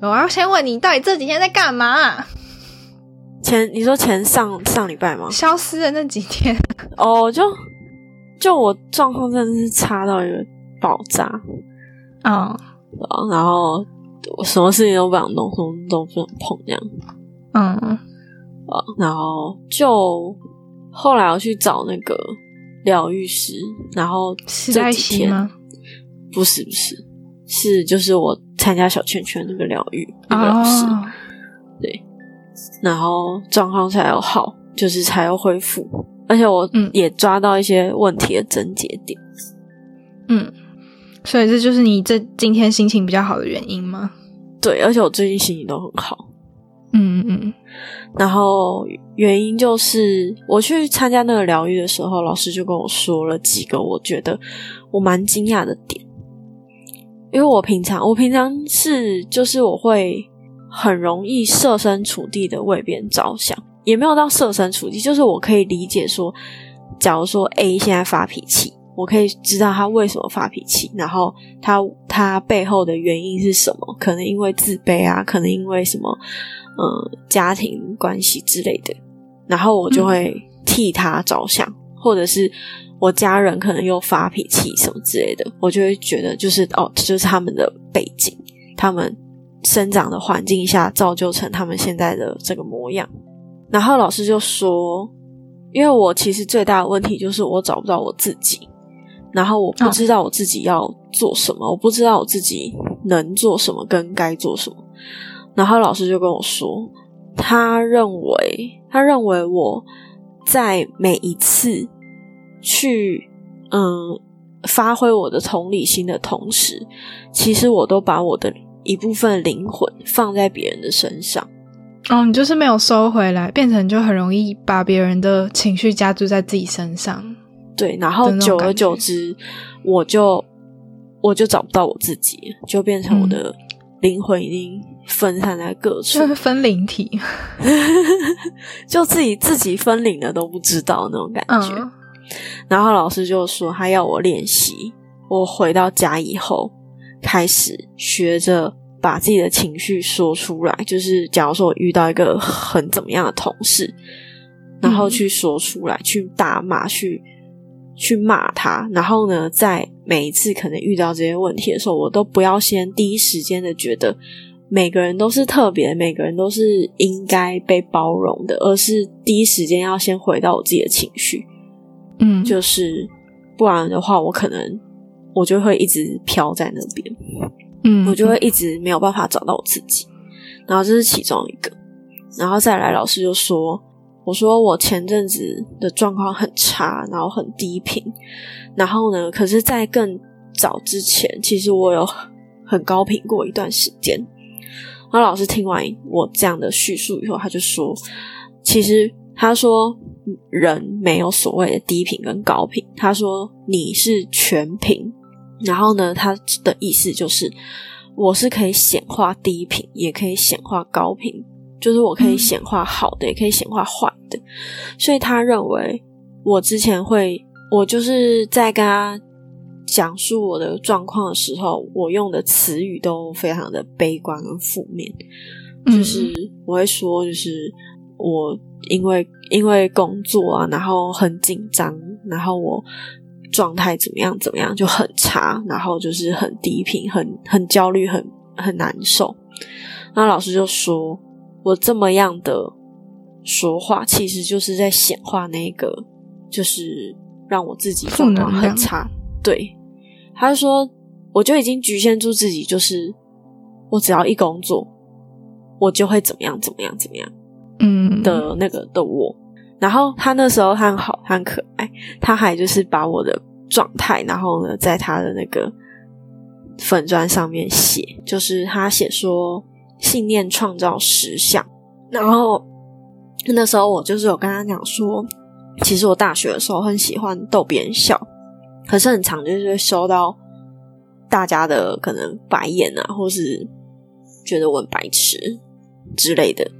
我要先问你，到底这几天在干嘛？前你说前上上礼拜吗？消失的那几天 哦，就就我状况真的是差到一个爆炸嗯然后我什么事情都不想弄，什么都不想碰这样嗯啊。然后就后来我去找那个疗愈师，然后是在这几天？不是不是是就是我参加小圈圈那个疗愈那个老师，哦，然后状况才有好，就是才有恢复，而且我嗯。也抓到一些问题的症结点。嗯，所以这就是你这今天心情比较好的原因吗？对，而且我最近心情都很好。嗯嗯。然后原因就是我去参加那个疗愈的时候，老师就跟我说了几个我觉得我蛮惊讶的点，因为我平常我平常是就是我会很容易设身处地的为别人着想，也没有到设身处地，就是我可以理解说，假如说 A 现在发脾气。我可以知道他为什么发脾气，然后他他背后的原因是什么？可能因为自卑啊，可能因为什么，呃，家庭关系之类的。然后我就会替他着想，或者是我家人可能又发脾气什么之类的，我就会觉得就是哦，这就是他们的背景，他们生长的环境下造就成他们现在的这个模样。然后老师就说，因为我其实最大的问题就是我找不到我自己。然后我不知道我自己要做什么，我不知道我自己能做什么跟该做什么。然后老师就跟我说，他认为他认为我在每一次去嗯发挥我的同理心的同时，其实我都把我的一部分灵魂放在别人的身上。哦，你就是没有收回来，变成就很容易把别人的情绪加注在自己身上。对，然后久而久之，我就我就找不到我自己，就变成我嗯的灵魂已经分散在各处，就是分灵体，就自己自己分灵了都不知道那种感觉。嗯。然后老师就说他要我练习，我回到家以后开始学着把自己的情绪说出来，就是假如说我遇到一个很怎么样的同事，然后去说出来，去打骂，去去骂他，然后呢，在每一次可能遇到这些问题的时候，我都不要先第一时间的觉得每个人都是特别，每个人都是应该被包容的，而是第一时间要先回到我自己的情绪。嗯，就是不然的话，我可能我就会一直飘在那边，嗯，我就会一直没有办法找到我自己。然后这是其中一个，然后再来，老师就说：“我说我前阵子的状况很差，然后很低频，然后呢，可是，在更早之前，其实我有很高频过一段时间。”然后老师听完我这样的叙述以后，他就说：“其实他说人没有所谓的低频跟高频，他说你是全频。然后呢，他的意思就是我是可以显化低频，也可以显化高频，就是我可以显化好的，也可以显化坏的。所以他认为我之前会，我就是在跟他讲述我的状况的时候，我用的词语都非常的悲观跟负面。就是我会说，就是我因为因为工作啊，然后很紧张，然后我状态怎么样怎么样就很差，然后就是很低频，很很焦虑，很很难受。那老师就说我这么样的说话，其实就是在显化那个，就是让我自己状况很差。对，他就说我就已经局限住自己，就是我只要一工作。我就会怎么样怎么样怎么样，嗯的那个的我，然后他那时候他很好，他很可爱，他还就是把我的状态，然后呢，在他的那个粉砖上面写，就是他写说，信念创造实相。然后那时候我就是有跟他讲说，其实我大学的时候很喜欢逗别人笑，可是很常就是会收到大家的可能白眼啊，或是觉得我很白痴之类的。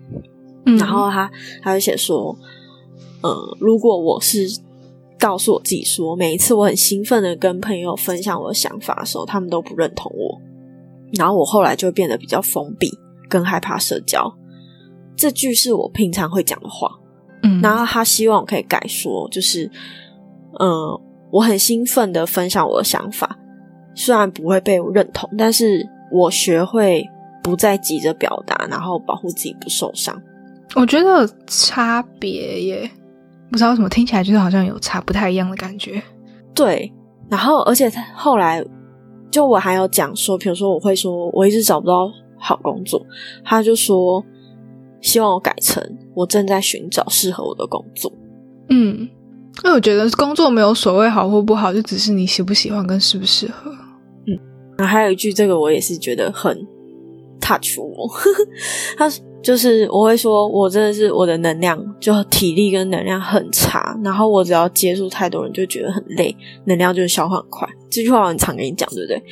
然后他他就写说，呃，如果我是告诉我自己说，每一次我很兴奋的跟朋友分享我的想法的时候，他们都不认同我，然后我后来就变得比较封闭，更害怕社交。这句是我平常会讲的话，嗯，然后他希望我可以改说，就是，嗯，我很兴奋的分享我的想法，虽然不会被我认同，但是我学会不再急着表达，然后保护自己不受伤。我觉得差别耶，不知道为什么听起来就是好像有差不太一样的感觉。对，然后而且他后来就我还有讲说，比如说我会说我一直找不到好工作，他就说希望我改成我正在寻找适合我的工作。嗯，因为我觉得工作没有所谓好或不好，就只是你喜不喜欢跟适不适合。嗯，那还有一句，这个我也是觉得很 touch 我，他。就是我会说，我真的是我的能量就体力跟能量很差，然后我只要接触太多人就觉得很累，能量就是消耗很快。这句话我很常跟你讲，对不对？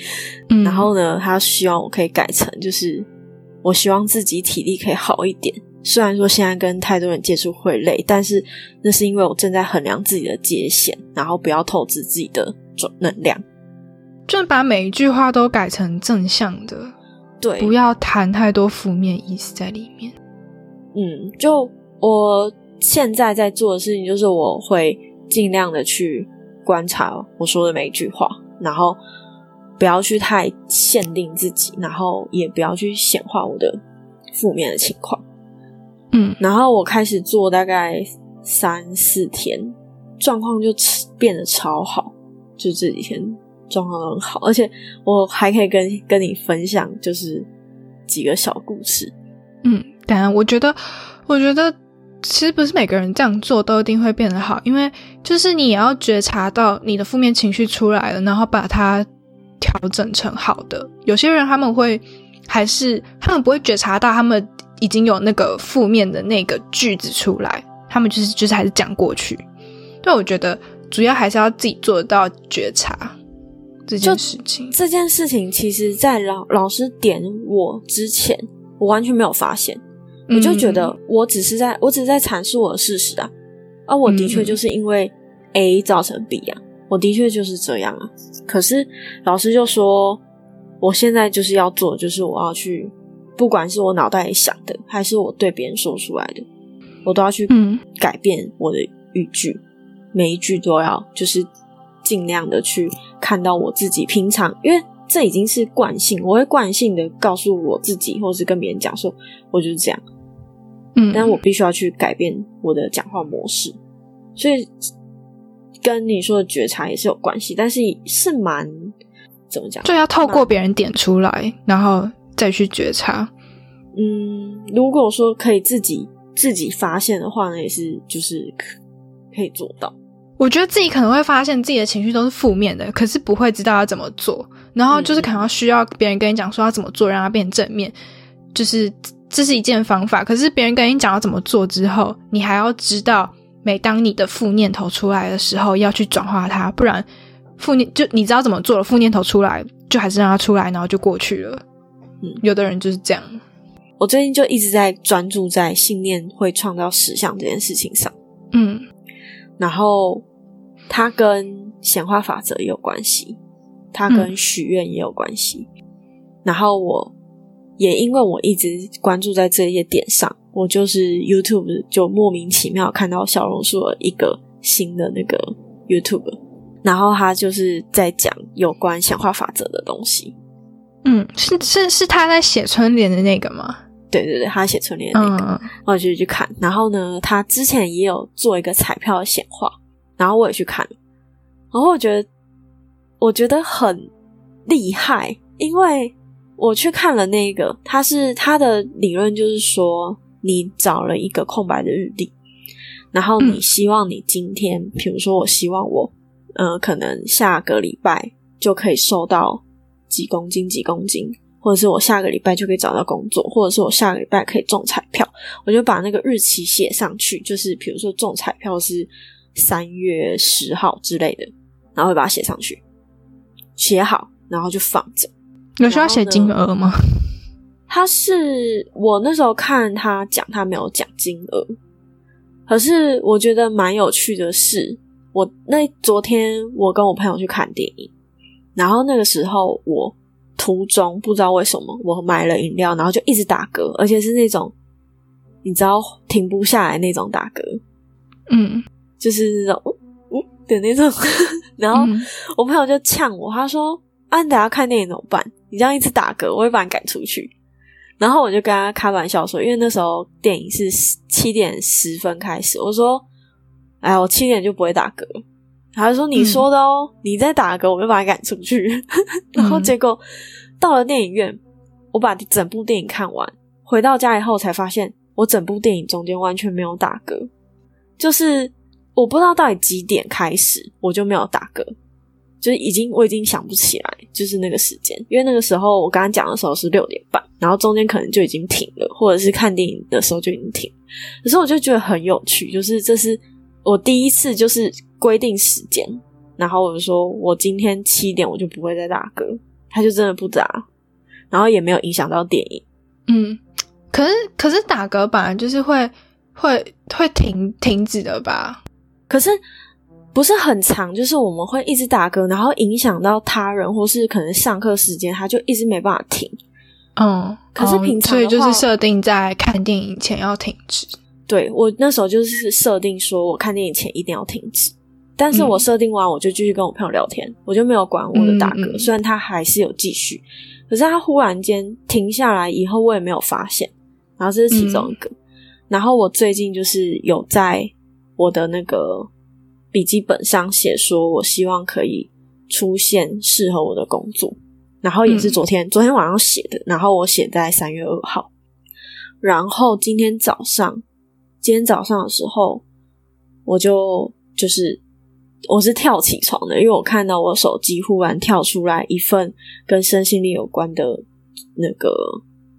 嗯。然后呢，他希望我可以改成，就是我希望自己体力可以好一点。虽然说现在跟太多人接触会累，但是那是因为我正在衡量自己的界限，然后不要透支自己的总能量。就把每一句话都改成正向的。对，不要谈太多负面意思在里面。嗯，就我现在在做的事情，就是我会尽量的去观察我说的每一句话，然后不要去太限定自己，然后也不要去显化我的负面的情况。嗯，然后我开始做大概三四天，状况就变得超好，就这几天。状况都很好，而且我还可以跟跟你分享，就是几个小故事。嗯，当然，我觉得，我觉得其实不是每个人这样做都一定会变得好，因为就是你也要觉察到你的负面情绪出来了，然后把它调整成好的。有些人他们会还是他们不会觉察到，他们已经有那个负面的那个句子出来，他们就是就是还是讲过去。但我觉得主要还是要自己做到觉察。这件事情，这件事情，其实，在老老师点我之前，我完全没有发现。我就觉得，我只是在，我只是在阐述我的事实啊。而我的确就是因为 A 造成 B 啊，我的确就是这样啊。可是老师就说，我现在就是要做，就是我要去，不管是我脑袋里想的，还是我对别人说出来的，我都要去改变我的语句，每一句都要就是。尽量的去看到我自己平常，因为这已经是惯性，我会惯性的告诉我自己，或是跟别人讲说，我就是这样。嗯，但我必须要去改变我的讲话模式，所以跟你说的觉察也是有关系，但是是蛮怎么讲？就要透过别人点出来，然后再去觉察。嗯，如果说可以自己自己发现的话呢，也是就是可可以做到。我觉得自己可能会发现自己的情绪都是负面的，可是不会知道要怎么做。然后就是可能需要别人跟你讲说要怎么做，让它变正面，就是这是一件方法。可是别人跟你讲要怎么做之后，你还要知道，每当你的负念头出来的时候，要去转化它，不然负念就你知道怎么做了，负念头出来就还是让它出来，然后就过去了。嗯，有的人就是这样。我最近就一直在专注在信念会创造实相这件事情上。嗯。然后，它跟显化法则也有关系，它跟许愿也有关系。然后，我也因为我一直关注在这些点上，我就是 YouTube 就莫名其妙看到小榕树一个新的那个 YouTube，然后他就是在讲有关显化法则的东西。嗯，是是是他在写春联的那个吗？对对对，他写春联那个，我就去看。然后呢，他之前也有做一个彩票的显化，然后我也去看。然后我觉得，我觉得很厉害，因为我去看了那个，他是他的理论就是说，你找了一个空白的日历，然后你希望你今天，比如说，我希望我，呃，可能下个礼拜就可以瘦到几公斤，几公斤。或者是我下个礼拜就可以找到工作，或者是我下个礼拜可以中彩票，我就把那个日期写上去，就是比如说中彩票是三月十号之类的，然后会把它写上去，写好，然后就放着。有需要写金额吗？他是我那时候看他讲，他没有讲金额，可是我觉得蛮有趣的是，我那昨天我跟我朋友去看电影，然后那个时候我途中不知道为什么我买了饮料，然后就一直打嗝，而且是那种你知道停不下来那种打嗝，嗯，就是那种嗯的那种，然后我朋友就呛我，他说：“啊，你等下看电影怎么办？你这样一直打嗝，我会把你赶出去。”然后我就跟他开玩笑说，因为那时候电影是七点十分开始，我说：“哎，我七点就不会打嗝。”他就说：“你说的哦，你在打嗝，我就把你赶出去。”然后结果到了电影院，我把整部电影看完，回到家以后才发现，我整部电影中间完全没有打嗝，就是我不知道到底几点开始我就没有打嗝。就是已经，我已经想不起来，就是那个时间，因为那个时候我刚刚讲的时候是六点半，然后中间可能就已经停了，或者是看电影的时候就已经停。可是我就觉得很有趣，就是这是我第一次就是规定时间，然后我就说我今天七点我就不会再打嗝，他就真的不打，然后也没有影响到电影。嗯，可是可是打嗝本来就是会会会停停止的吧？可是。不是很长，就是我们会一直打嗝，然后影响到他人，或是可能上课时间，他就一直没办法停。嗯，可是平常所以就是设定在看电影前要停止。对我那时候就是设定说，我看电影前一定要停止。但是我设定完，我就继续跟我朋友聊天，我就没有管我的大哥。虽然他还是有继续，可是他忽然间停下来以后，我也没有发现。然后这是其中一个。然后我最近就是有在我的那个。笔记本上写说，我希望可以出现适合我的工作，然后也是昨天昨天晚上写的，然后我写在三月二号，然后今天早上今天早上的时候，我就就是我是跳起床的，因为我看到我手机忽然跳出来一份跟身心力有关的那个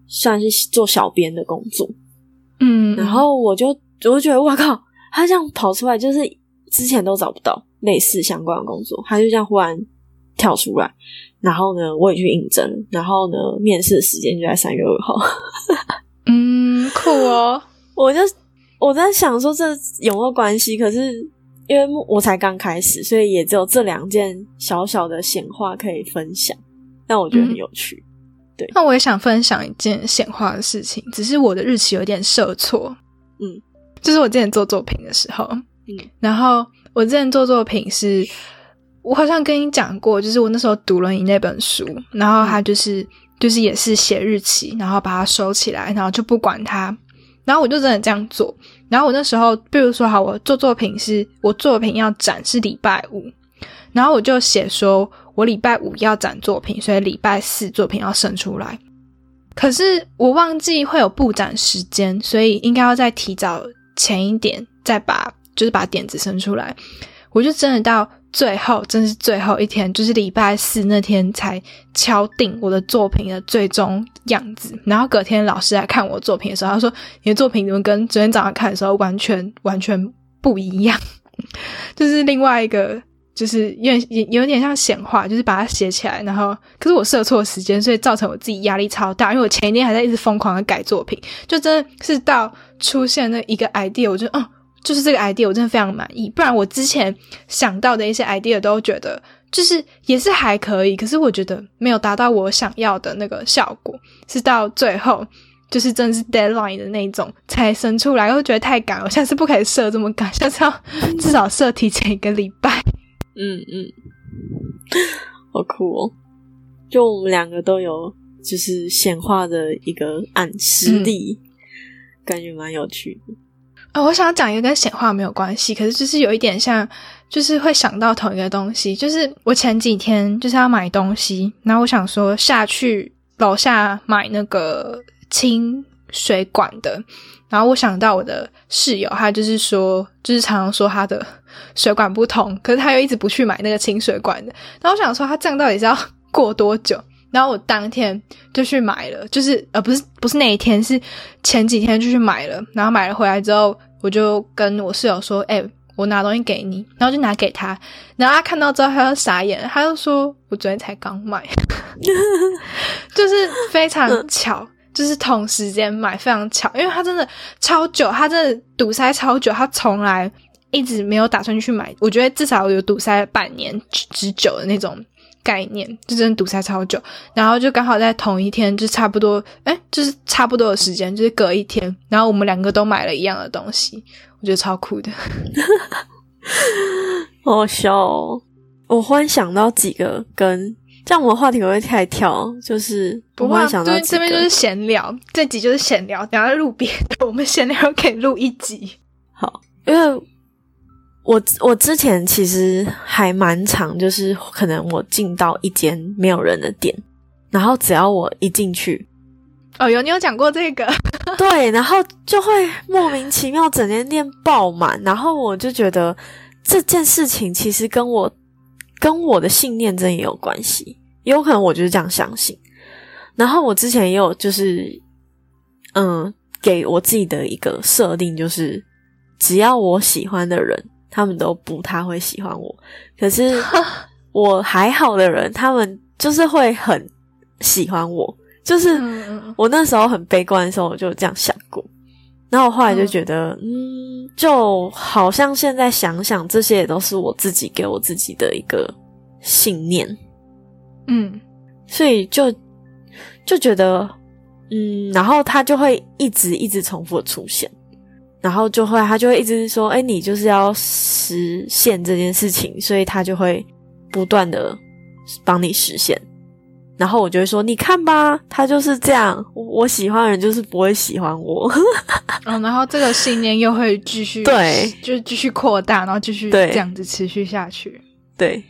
算是做小编的工作，嗯，然后我就我就觉得哇靠，他这样跑出来就是。之前都找不到类似相关的工作，他就这样忽然跳出来，然后呢，我也去应征，然后呢，面试的时间就在三月二号。嗯，酷哦！我就我在想说这有没有关系？可是因为我才刚开始，所以也只有这两件小小的显化可以分享，但我觉得很有趣。对，那我也想分享一件显化的事情，只是我的日期有点设错。嗯，就是我之前做作品的时候。嗯然后我之前做作品是，我好像跟你讲过，就是我那时候读了你那本书，然后他就是就是也是写日期，然后把它收起来，然后就不管它，然后我就真的这样做。然后我那时候，比如说好，我做作品是我作品要展是礼拜五，然后我就写说我礼拜五要展作品，所以礼拜四作品要生出来。可是我忘记会有布展时间，所以应该要再提早前一点再把。就是把点子生出来，我就真的到最后，真是最后一天，就是礼拜四那天才敲定我的作品的最终样子。然后隔天老师来看我作品的时候，他说：“你的作品怎么跟昨天早上看的时候完全完全不一样？”就是另外一个，就是有点有点像显化，就是把它写起来。然后可是我设错时间，所以造成我自己压力超大，因为我前一天还在一直疯狂的改作品，就真的是到出现那一个 idea，我就嗯。就是这个 idea，我真的非常满意。不然我之前想到的一些 idea 都觉得就是也是还可以，可是我觉得没有达到我想要的那个效果。是到最后，就是真的是 deadline 的那种才生出来，又觉得太赶我。下次不可以设这么赶，下次要至少设提前一个礼拜。嗯嗯，好酷哦！就我们两个都有就是显化的一个暗示力，感觉蛮有趣的。啊我想讲一个跟显化没有关系，可是就是有一点像，就是会想到同一个东西。就是我前几天就是要买东西，然后我想说下去楼下买那个清水管的，然后我想到我的室友，他就是说，就是常常说他的水管不通，可是他又一直不去买那个清水管的。然后我想说，他这样到底是要过多久？然后我当天就去买了，就是呃不是不是那一天，是前几天就去买了，然后买了回来之后，我就跟我室友说，哎、我拿东西给你，然后就拿给他，然后他看到之后他就傻眼，他就说我昨天才刚买，就是非常巧。就是同时间买，非常巧，因为他真的超久，他真的堵塞超久，他从来一直没有打算去买。我觉得至少有堵塞半年之久的那种概念，就真的堵塞超久。然后就刚好在同一天，就差不多，哎，就是差不多的时间，就是隔一天，然后我们两个都买了一样的东西，我觉得超酷的。好好笑哦！我忽然想到几个跟这样，我们话题会不会太跳？就是不会想到这边就是闲聊，这集就是闲聊，等下录别的，我们闲聊可以录一集。好，因为我我之前其实还蛮长，就是可能我进到一间没有人的店，然后只要我一进去，哦，有你有讲过这个，对，然后就会莫名其妙整间店爆满，然后我就觉得这件事情其实跟我跟我的信念真的也有关系，也有可能我就是这样相信。然后我之前也有就是，嗯，给我自己的一个设定就是，只要我喜欢的人，他们都不太会喜欢我。可是 我还好的人，他们就是会很喜欢我。就是嗯我那时候很悲观的时候，我就这样想过。然后我后来就觉得，嗯，就好像现在想想，这些也都是我自己给我自己的一个信念，嗯所以就就觉得，嗯，然后他就会一直一直重复的出现，然后就会他就会一直说，哎，你就是要实现这件事情，所以他就会不断的帮你实现。然后我就会说，你看吧，他就是这样，我我喜欢的人就是不会喜欢我。嗯，然后这个信念又会继续对，就是继续扩大，然后继续对这样子持续下去。对，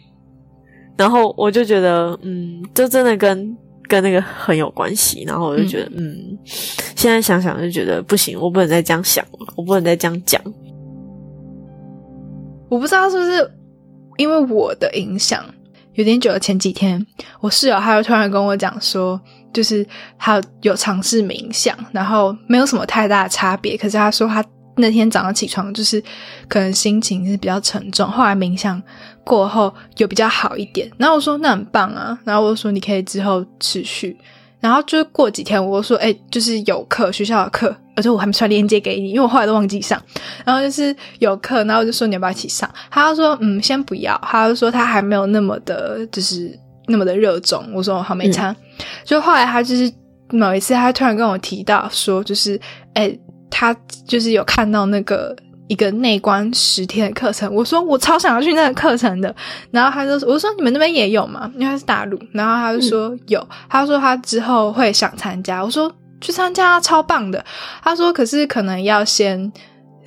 然后我就觉得，嗯，这真的跟跟那个很有关系。然后我就觉得，嗯现在想想就觉得不行，我不能再这样想了，我不能再这样讲。我不知道是不是因为我的影响有点久了。前几天我室友他又突然跟我讲说，就是他有尝试冥想，然后没有什么太大的差别。可是他说他那天早上起床就是可能心情是比较沉重，后来冥想过后有比较好一点。然后我说那很棒啊，然后我说你可以之后持续。然后就过几天，我说，哎、就是有课，学校的课，而且我还没传链接给你，因为我后来都忘记上。然后就是有课，然后我就说你要不要一起上？他就说，嗯，先不要。他就说他还没有那么的，就是那么的热衷。我说好，没差。就后来他就是某一次，他突然跟我提到说，就是，哎、他就是有看到那个。一个内观十天的课程，我说我超想要去那个课程的，然后他就说，我说你们那边也有吗？因为他是大陆，然后他就说有，他说他之后会想参加，我说去参加，超棒的。他说可是可能要先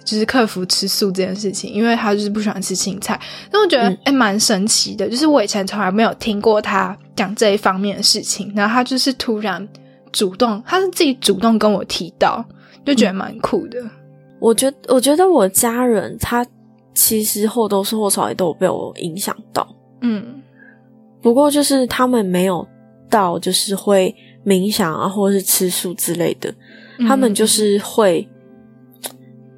就是克服吃素这件事情，因为他就是不喜欢吃青菜。但我觉得嗯哎蛮、神奇的，就是我以前从来没有听过他讲这一方面的事情，然后他就是突然主动，他是自己主动跟我提到，就觉得蛮酷的。我觉我觉得我家人他其实或多或少也都有被我影响到，嗯。不过就是他们没有到就是会冥想啊，或者是吃素之类的，他们就是会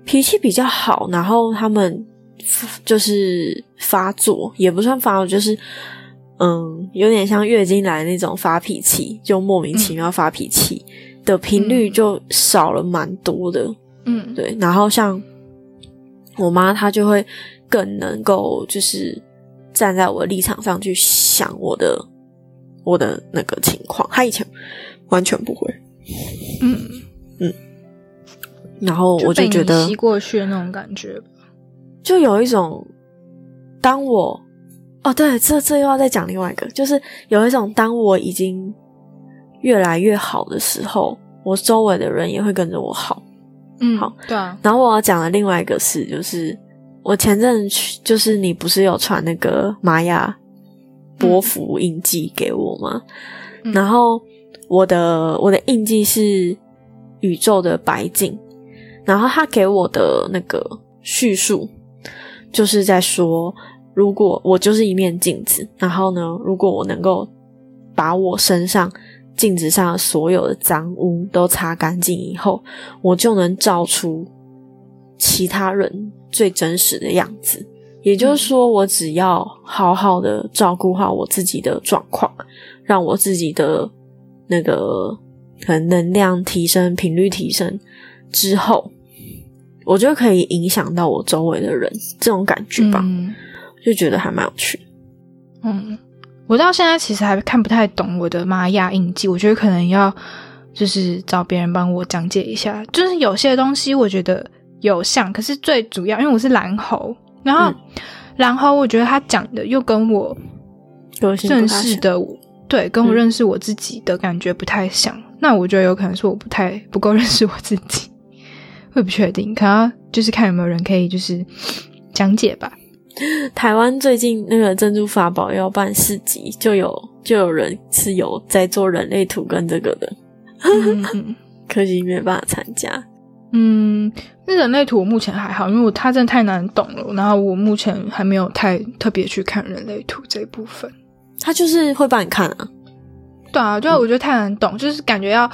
脾气比较好，然后他们就是发作，也不算发作，就是嗯，有点像月经来那种发脾气，就莫名其妙发脾气的频率就少了蛮多的。嗯对，然后像我妈，她就会更能够就是站在我的立场上去想我的我的那个情况，她以前完全不会。嗯嗯，然后我就觉得吸过去的那种感觉吧。就有一种，当我哦，对，这这又要再讲另外一个，就是有一种当我已经越来越好的时候，我周围的人也会跟着我好。嗯，好，对啊，然后我要讲的另外一个事，就是我前阵去，就是你不是有传那个玛雅波幅印记给我吗？嗯。然后我的我的印记是宇宙的白镜，然后他给我的那个叙述就是在说，如果我就是一面镜子，然后呢，如果我能够把我身上镜子上所有的脏污都擦干净以后，我就能照出其他人最真实的样子。也就是说，我只要好好的照顾好我自己的状况，让我自己的那个可能能量提升、频率提升之后，我就可以影响到我周围的人。这种感觉吧，就觉得还蛮有趣。嗯，我到现在其实还看不太懂我的玛雅印记，我觉得可能要就是找别人帮我讲解一下。就是有些东西我觉得有像，可是最主要因为我是蓝猴。然后，蓝猴我觉得他讲的又跟我认识的对，跟我认识我自己的感觉不太像。那我觉得有可能是我不太不够认识我自己，会不确定。可能就是看有没有人可以就是讲解吧。台湾最近那个珍珠法宝要办市集，就有就有人是有在做人类图跟这个的，可惜没办法参加。嗯，那人类图我目前还好，因为我它真的太难懂了。然后我目前还没有太特别去看人类图这一部分。他就是会帮你看啊，对啊，就我觉得太难懂，就是感觉要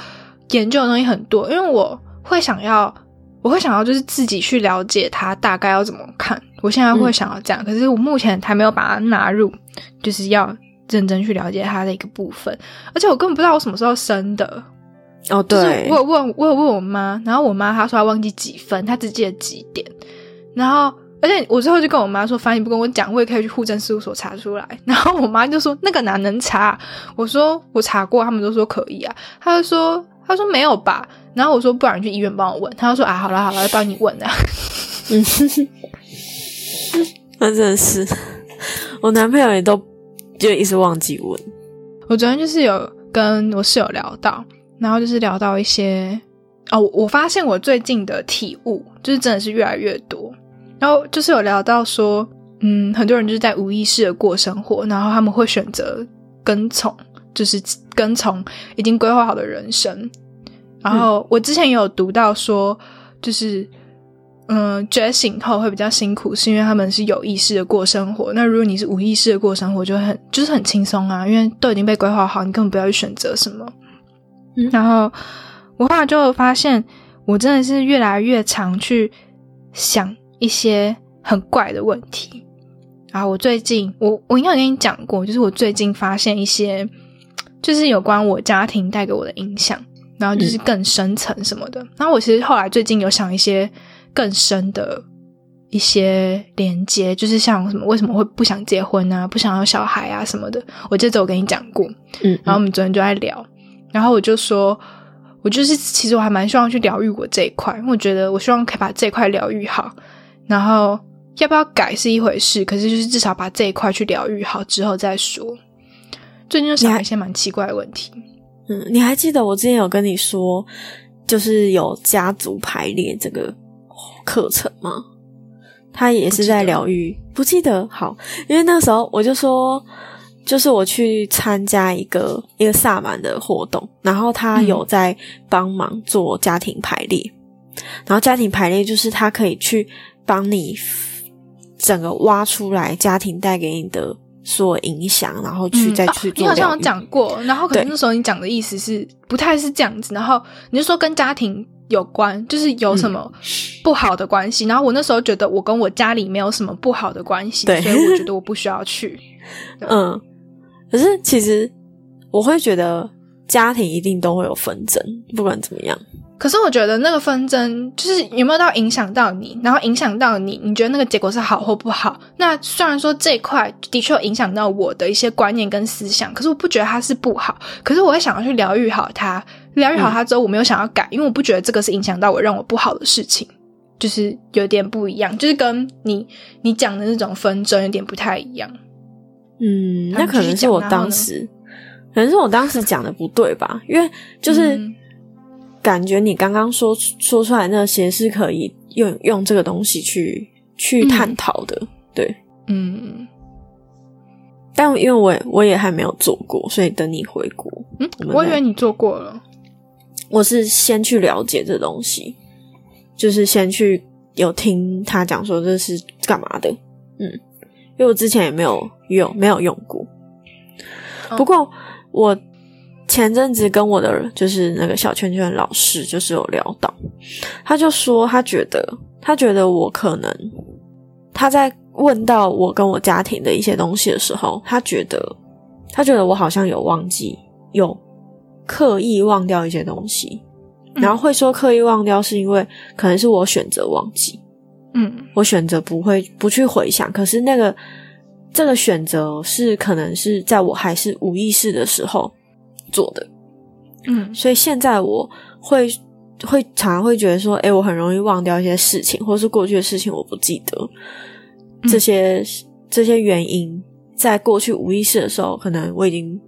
研究的东西很多。因为我会想要，我会想要就是自己去了解它大概要怎么看。我现在会想要这样，可是我目前还没有把它纳入，就是要认真去了解它的一个部分。而且我根本不知道我什么时候生的。哦，对，我有问，我有问我妈，然后我妈她说她忘记几分，她只记得几点。然后，而且我最后就跟我妈说，反正你不跟我讲，我也可以去户政事务所查出来。然后我妈就说那个哪能查？我说我查过，他们都说可以啊。她就说她说没有吧。然后我说不然去医院帮我问。她就说啊，好了好了，帮你问啊。嗯，那真的是，我男朋友也都就一直忘记问。我昨天就是有跟我室友聊到。然后就是聊到一些哦，我发现我最近的体悟就是真的是越来越多。然后就是有聊到说，嗯，很多人就是在无意识的过生活，然后他们会选择跟从，就是跟从已经规划好的人生。然后我之前也有读到说，就是嗯，觉醒后会比较辛苦，是因为他们是有意识的过生活。那如果你是无意识的过生活，就很就是很轻松啊，因为都已经被规划好，你根本不要去选择什么。然后我后来就发现，我真的是越来越常去想一些很怪的问题。然后我最近，我我应该跟你讲过，就是我最近发现一些，就是有关我家庭带给我的影响，然后就是更深层什么的。然后我其实后来最近有想一些更深的一些连接，就是像什么为什么会不想结婚啊，不想要小孩啊什么的。我记得我跟你讲过，嗯，然后我们昨天就在聊。然后我就说，我就是其实我还蛮希望去疗愈我这一块，因为我觉得我希望可以把这一块疗愈好。然后要不要改是一回事，可是就是至少把这一块去疗愈好之后再说。最近就想一些蛮奇怪的问题。嗯，你还记得我之前有跟你说，就是有家族排列这个课程吗？他也是在疗愈，不记得好，因为那时候我就说。就是我去参加一个一个萨满的活动，然后他有在帮忙做家庭排列，然后家庭排列就是他可以去帮你整个挖出来家庭带给你的所有影响，然后去再去做。你好像有讲过，然后可能那时候你讲的意思是不太是这样子，然后你就说跟家庭有关，就是有什么不好的关系，然后我那时候觉得我跟我家里没有什么不好的关系，所以我觉得我不需要去，嗯。可是，其实我会觉得家庭一定都会有纷争，不管怎么样。可是，我觉得那个纷争就是有没有到影响到你，然后影响到你，你觉得那个结果是好或不好？那虽然说这一块的确影响到我的一些观念跟思想，可是我不觉得它是不好。可是，我会想要去疗愈好它，疗愈好他之后，我没有想要改，因为我不觉得这个是影响到我让我不好的事情，就是有点不一样，就是跟你你讲的那种纷争有点不太一样。嗯，那可能是我当时，可能是我当时讲的不对吧？因为就是感觉你刚刚说说出来那些是可以用用这个东西去去探讨的，对，嗯。但因为我我也还没有做过，所以等你回国，嗯，我以为你做过了。我是先去了解这东西，就是先去有听他讲说这是干嘛的，嗯。因为我之前也没有用，没有用过。不过我前阵子跟我的就是那个小圈圈老师就是有聊到，他就说他觉得他觉得我可能他在问到我跟我家庭的一些东西的时候，他觉得他觉得我好像有忘记有刻意忘掉一些东西，然后会说刻意忘掉是因为可能是我选择忘记。嗯。我选择不会不去回想，可是那个这个选择是可能是在我还是无意识的时候做的，嗯。所以现在我会会常常会觉得说，哎，我很容易忘掉一些事情，或是过去的事情我不记得，这些这些原因在过去无意识的时候，可能我已经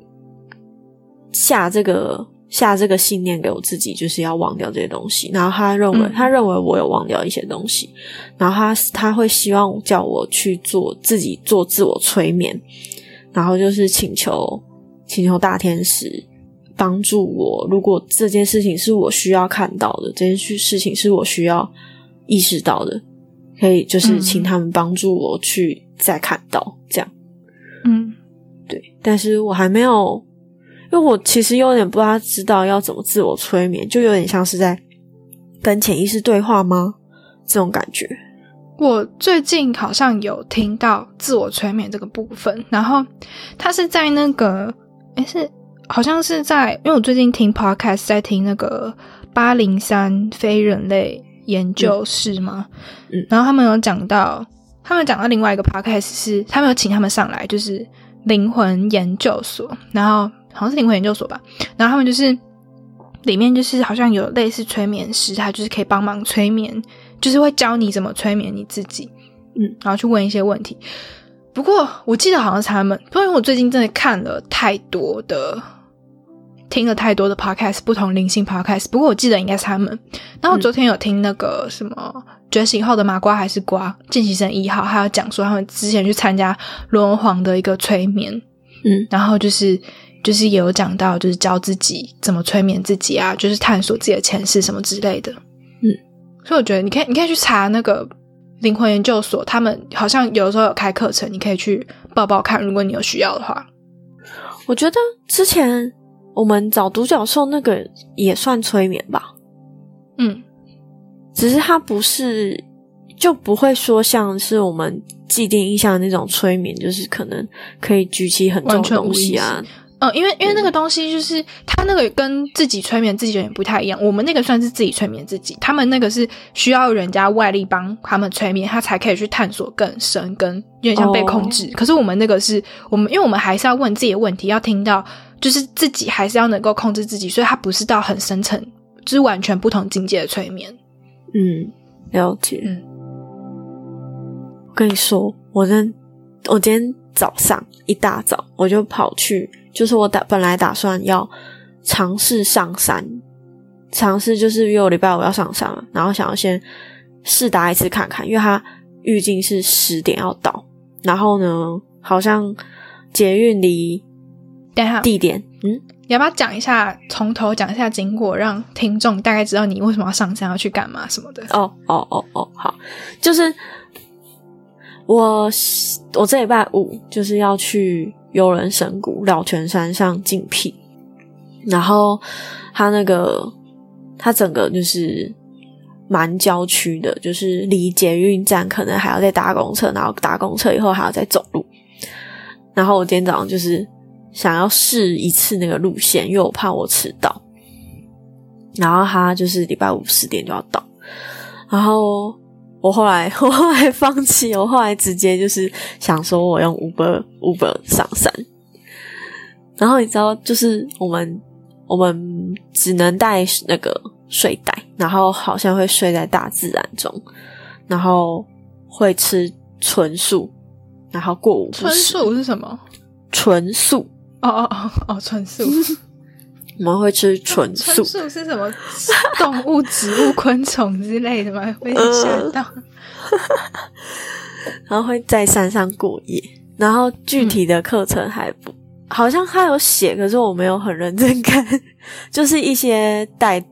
下这个。下这个信念给我自己，就是要忘掉这些东西。然后他认为，嗯他认为我有忘掉一些东西，然后他他会希望叫我去做自己做自我催眠，然后就是请求请求大天使帮助我。如果这件事情是我需要看到的，这件事事情是我需要意识到的，可以就是请他们帮助我去再看到这样。嗯对，但是我还没有，因为我其实有点不大知道要怎么自我催眠，就有点像是在跟潜意识对话吗？这种感觉。我最近好像有听到自我催眠这个部分，然后他是在那个，诶是好像是在，因为我最近听 podcast 在听那个八零三非人类研究室嘛，嗯然后他们有讲到，他们讲到另外一个 podcast 是，他们有请他们上来，就是灵魂研究所，然后好像是灵魂研究所吧，然后他们就是里面就是好像有类似催眠师，他就是可以帮忙催眠，就是会教你怎么催眠你自己，嗯，然后去问一些问题。不过我记得好像是他们，不过因为我最近真的看了太多的，听了太多的 podcast，不同灵性 podcast。不过我记得应该是他们。然后我昨天有听那个什么觉醒后的麻瓜还是瓜见习生一号，还有讲说他们之前去参加罗文皇的一个催眠，嗯然后就是就是也有讲到，就是教自己怎么催眠自己啊，就是探索自己的前世什么之类的。嗯，所以我觉得你可以你可以去查那个灵魂研究所，他们好像有的时候有开课程，你可以去报报看，如果你有需要的话。我觉得之前我们找独角兽那个也算催眠吧，嗯只是它不是就不会说像是我们既定印象的那种催眠，就是可能可以举起很重的东西啊。嗯，因为因为那个东西就是他那个跟自己催眠自己有点不太一样，我们那个算是自己催眠自己，他们那个是需要人家外力帮他们催眠，他才可以去探索更深，跟有点像被控制。可是我们那个是我们，因为我们还是要问自己的问题，要听到就是自己还是要能够控制自己，所以它不是到很深层，就是完全不同境界的催眠。嗯，了解。嗯，我跟你说，我真，我今天早上一大早我就跑去，就是我打本来打算要尝试上山，尝试就是因为我礼拜五要上山嘛，然后想要先试打一次看看，因为它预计是十点要到，然后呢，好像捷运离等一下，地点，嗯，你要不要讲一下，从头讲一下经过，让听众大概知道你为什么要上山，要去干嘛什么的？哦哦哦哦，好，就是我我这礼拜五就是要去游人神谷老泉山上竞聘，然后它那个它整个就是蛮郊区的，就是离捷运站可能还要再搭公车，然后搭公车以后还要再走路。然后我今天早上就是想要试一次那个路线，因为我怕我迟到。然后他就是礼拜五十点就要到，然后我后来 我后来放弃，我后来直接就是想说我用 Uber Uber 上山，然后你知道，就是我们我们只能带那个睡袋，然后好像会睡在大自然中，然后会吃纯素，然后过午不纯素是什么？纯素，哦哦哦哦，纯素。我们会吃纯素。纯，素是什么？动物、植物、昆虫之类的吗？会吓到。然后会在山上过夜，然后具体的课程还不、好像他有写，可是我没有很认真看，就是一些带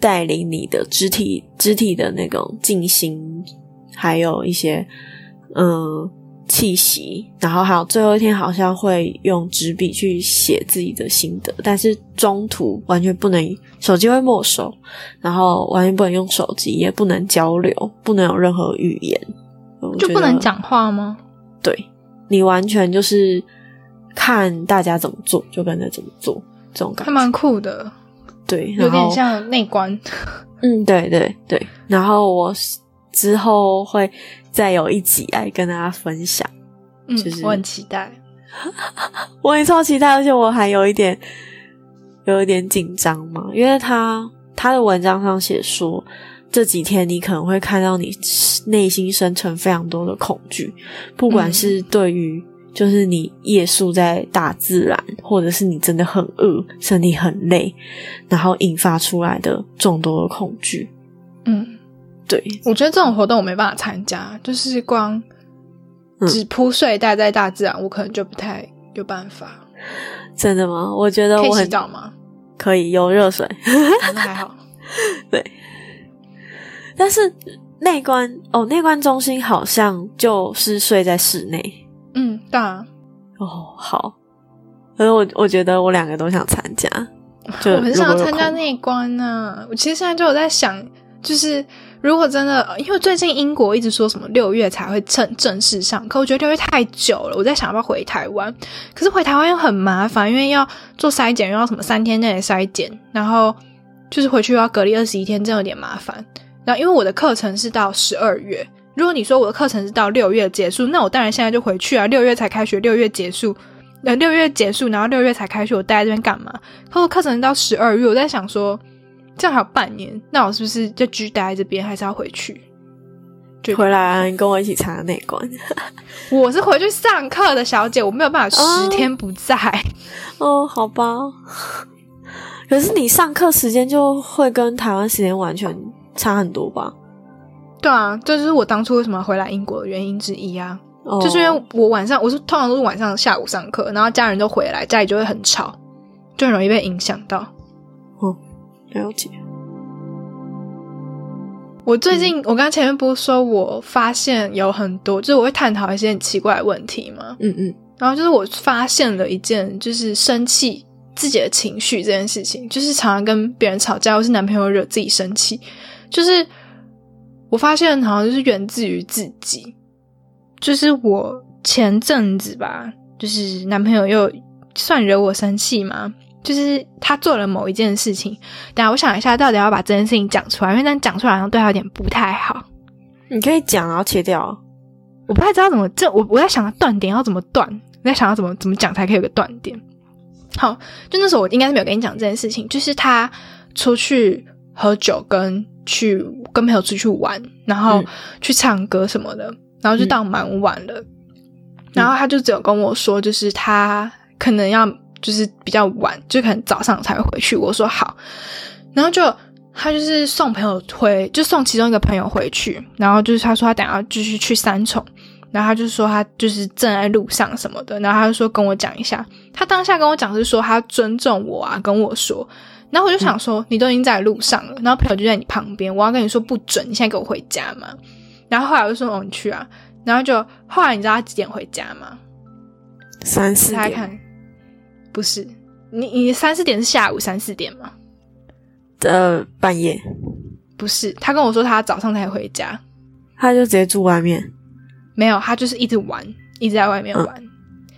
带领你的肢体肢体的那种静心，还有一些嗯气息，然后还有最后一天好像会用纸笔去写自己的心得，但是中途完全不能手机会没收，然后完全不能用手机，也不能交流，不能有任何语言，就不能讲话吗？对，你完全就是看大家怎么做就跟着怎么做，这种感觉还蛮酷的，对，有点像内观。嗯，对对对，然后我之后会。再有一集来跟大家分享，嗯，就是我很期待，我也超期待，而且我还有一点有一点紧张嘛，因为他他的文章上写说，这几天你可能会看到你内心生成非常多的恐惧，不管是对于就是你夜宿在大自然，或者是你真的很饿，身体很累，然后引发出来的众多的恐惧，嗯。对，我觉得这种活动我没办法参加，就是光只铺睡待在大自然，我可能就不太有办法。真的吗？我觉得我洗澡吗？可以有热水，那还好。对，但是内观哦，内观中心好像就是睡在室内。嗯，对啊。哦，好。可是我我觉得我两个都想参加，我很想参加内观呢。我其实现在就有在想，就是。如果真的，因为最近英国一直说什么六月才会正正式上课，我觉得六月太久了。我在想要不要回台湾，可是回台湾又很麻烦，因为要做筛检，又要什么三天内筛检，然后就是回去又要隔离二十一天，真有点麻烦。然后因为我的课程是到十二月，如果你说我的课程是到六月结束，那我当然现在就回去啊。六月才开学，六月结束，呃，六月结束，然后六月才开学，我待在这边干嘛？可我课程到十二月，我在想说。这样还有半年，那我是不是就继续待在这边，还是要回去？回来啊！你跟我一起参加内关。我是回去上课的小姐，我没有办法十天不在。哦，好吧。可是你上课时间就会跟台湾时间完全差很多吧？对啊，这就是我当初为什么回来英国的原因之一啊。就是因为我晚上我是通常都是晚上下午上课，然后家人都回来，家里就会很吵，就很容易被影响到。了解。我最近，我刚刚前面不是说我发现有很多，就是我会探讨一些很奇怪的问题吗？嗯嗯。然后就是我发现了一件，就是生气自己的情绪这件事情，就是常常跟别人吵架，或是男朋友惹自己生气，就是我发现好像就是源自于自己。就是我前阵子吧，就是男朋友又算惹我生气吗？就是他做了某一件事情，等下我想一下，到底要把这件事情讲出来，因为这样讲出来好像对他有点不太好。你可以讲，然后切掉。我不太知道怎么这，我我在想断点要怎么断，我在想要怎么怎么讲才可以有个断点。好，就那时候我应该是没有跟你讲这件事情，就是他出去喝酒，跟去跟朋友出去玩，然后去唱歌什么的，然后就到蛮晚了，然后他就只有跟我说，就是他可能要。就是比较晚，就可能早上才会回去。我说好，然后就他就是送朋友回，就送其中一个朋友回去。然后就是他说他等下继续去三重，然后他就说他就是正在路上什么的。然后他就说跟我讲一下，他当下跟我讲是说他尊重我啊，跟我说。然后我就想说，你都已经在路上了，然后朋友就在你旁边，我要跟你说不准，你现在给我回家嘛。然后后来我就说哦，你去啊。然后就后来你知道他几点回家吗？三四点。不是你，你三四点是下午三四点吗？呃，半夜。不是，他跟我说他早上才回家，他就直接住外面。没有，他就是一直玩，一直在外面玩。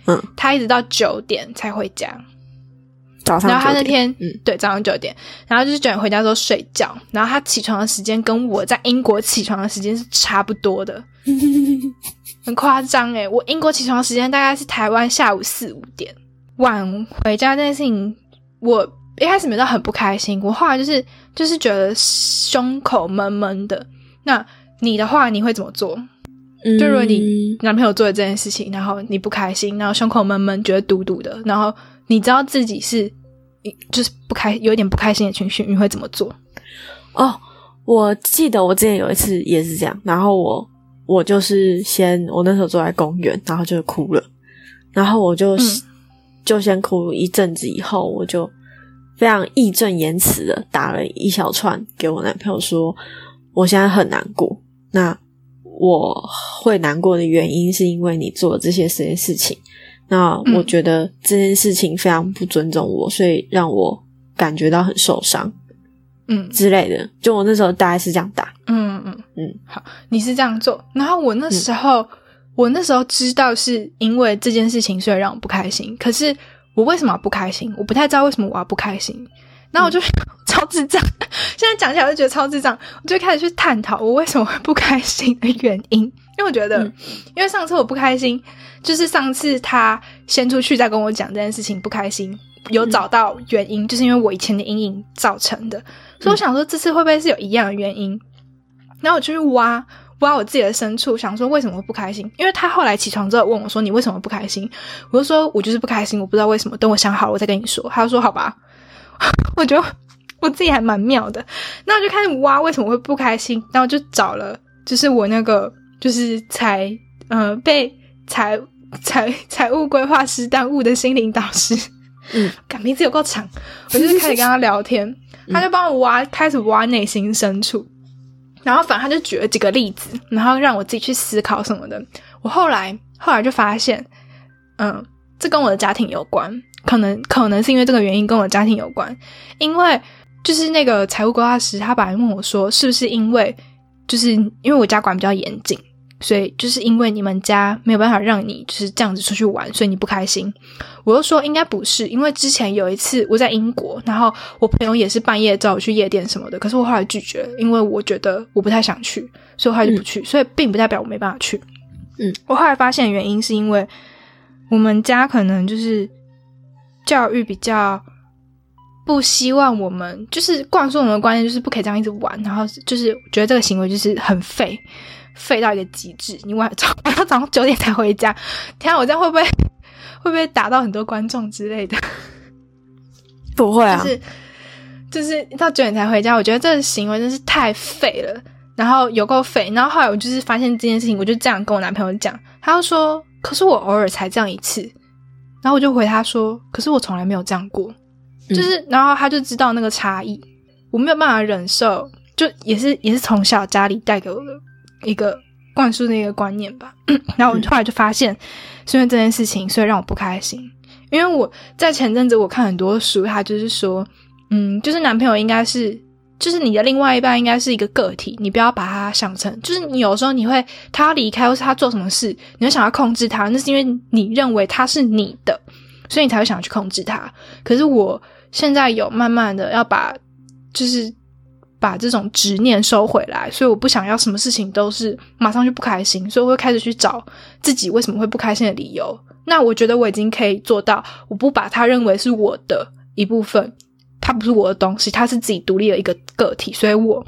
嗯，他一直到九点才回家。早上。然后他那天，嗯，对，早上九点，然后就是九点回家之后睡觉，然后他起床的时间跟我在英国起床的时间是差不多的，很夸张诶，我英国起床时间大概是台湾下午四五点。晚回家这件事情，我一开始没到很不开心。我后来就是就是觉得胸口闷闷的。那你的话，你会怎么做？就如果你男朋友做了这件事情，然后你不开心，然后胸口闷闷，觉得堵堵的，然后你知道自己是就是不开，有点不开心的情绪，你会怎么做？哦，我记得我之前有一次也是这样，然后我我就是先我那时候坐在公园，然后就哭了，然后我就。就先哭一阵子，以后我就非常义正言辞的打了一小串给我男朋友说，我现在很难过，那我会难过的原因是因为你做了这些事情。那我觉得这件事情非常不尊重我，所以让我感觉到很受伤，嗯之类的。就我那时候大概是这样打，嗯嗯嗯，好，你是这样做，然后我那时候、我那时候知道是因为这件事情，所以让我不开心。可是我为什么不开心？我不太知道为什么我要不开心。然后我就、超智障，现在讲起来我就觉得超智障，我就开始去探讨我为什么会不开心的原因。因为我觉得，嗯因为上次我不开心，就是上次他先出去再跟我讲这件事情不开心，有找到原因，就是因为我以前的阴影造成的。所以我想说，这次会不会是有一样的原因？然后我就去挖挖我自己的深处，想说为什么会不开心？因为他后来起床之后问我说：“你为什么不开心？”我就说：“我就是不开心，我不知道为什么。等我想好了，我再跟你说。”他就说：“好吧。”我觉得我自己还蛮妙的，那我就开始挖为什么会不开心，然后就找了，就是我那个就是财呃被财财财务规划师耽误的心灵导师，嗯，感名字有够长，我就是开始跟他聊天，他就帮我挖，开始挖内心深处。然后反正他就举了几个例子，然后让我自己去思考什么的。我后来后来就发现，嗯，这跟我的家庭有关，可能可能是因为这个原因跟我家庭有关。因为就是那个财务规划师，他本来问我说，是不是因为就是因为我家管比较严谨，所以就是因为你们家没有办法让你就是这样子出去玩，所以你不开心。我又说应该不是，因为之前有一次我在英国，然后我朋友也是半夜找我去夜店什么的，可是我后来拒绝了，因为我觉得我不太想去，所以我后来就不去，所以并不代表我没办法去。嗯，我后来发现原因是因为我们家可能就是教育比较不希望我们，就是灌输我们的观念，就是不可以这样一直玩，然后就是觉得这个行为就是很废，废到一个极致。你晚上晚上 早上九点才回家，天啊，我这样会不会会不会打到很多观众之类的？不会啊，就是就是到九点才回家，我觉得这个行为真是太废了，然后有够废。然后后来我就是发现这件事情，我就这样跟我男朋友讲，他就说：“可是我偶尔才这样一次。”然后我就回他说：“可是我从来没有这样过。”就是，然后他就知道那个差异，我没有办法忍受，就也是也是从小家里带给我的一个灌输的一个观念吧。然后我后来就发现，是因为这件事情，所以让我不开心。因为我在前阵子我看很多书，他就是说，嗯，就是男朋友应该是，就是你的另外一半应该是一个个体，你不要把他想成，就是你有时候你会他离开或是他做什么事，你会想要控制他，那是因为你认为他是你的，所以你才会想要去控制他。可是我现在有慢慢的要把，就是把这种执念收回来，所以我不想要什么事情都是马上就不开心，所以我会开始去找自己为什么会不开心的理由。那我觉得我已经可以做到，我不把它认为是我的一部分，它不是我的东西，它是自己独立的一个个体，所以我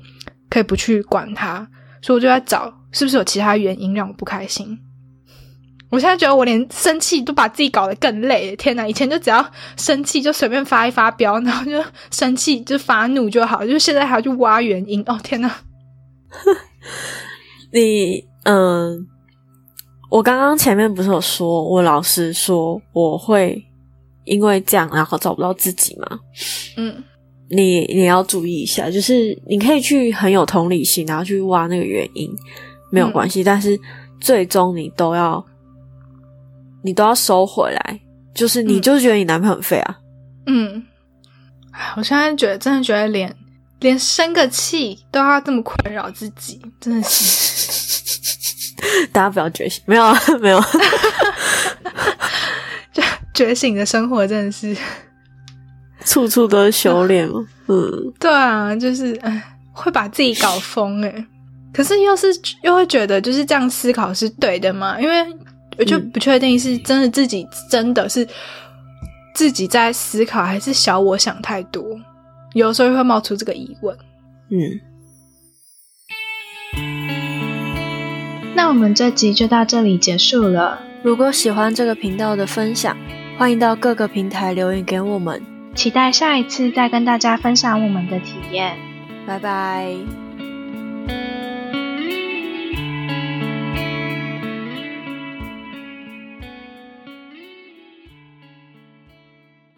可以不去管它。所以我就在找是不是有其他原因让我不开心。我现在觉得我连生气都把自己搞得更累，天哪！以前就只要生气就随便发一发飙，然后就生气就发怒就好，就现在还要去挖原因。哦，天哪！你嗯，我刚刚前面不是有说，我老师说我会因为这样然后找不到自己吗？嗯你你要注意一下，就是你可以去很有同理心，然后去挖那个原因，没有关系，但是最终你都要你都要收回来，就是你嗯就是觉得你男朋友很废啊，嗯，唉我现在觉得真的觉得连连生个气都要这么困扰自己，真的是 大家不要觉醒，没有啊，没有，就觉醒的生活真的是。处处都是修炼嘛，嗯，对啊，就是哎，会把自己搞疯哎。可是又是又会觉得就是这样思考是对的嘛？因为我就嗯不确定是真的自己真的是自己在思考，还是小我想太多。有时候会冒出这个疑问。嗯，那我们这集就到这里结束了，如果喜欢这个频道的分享，欢迎到各个平台留言给我们，期待下一次再跟大家分享我们的体验。拜拜。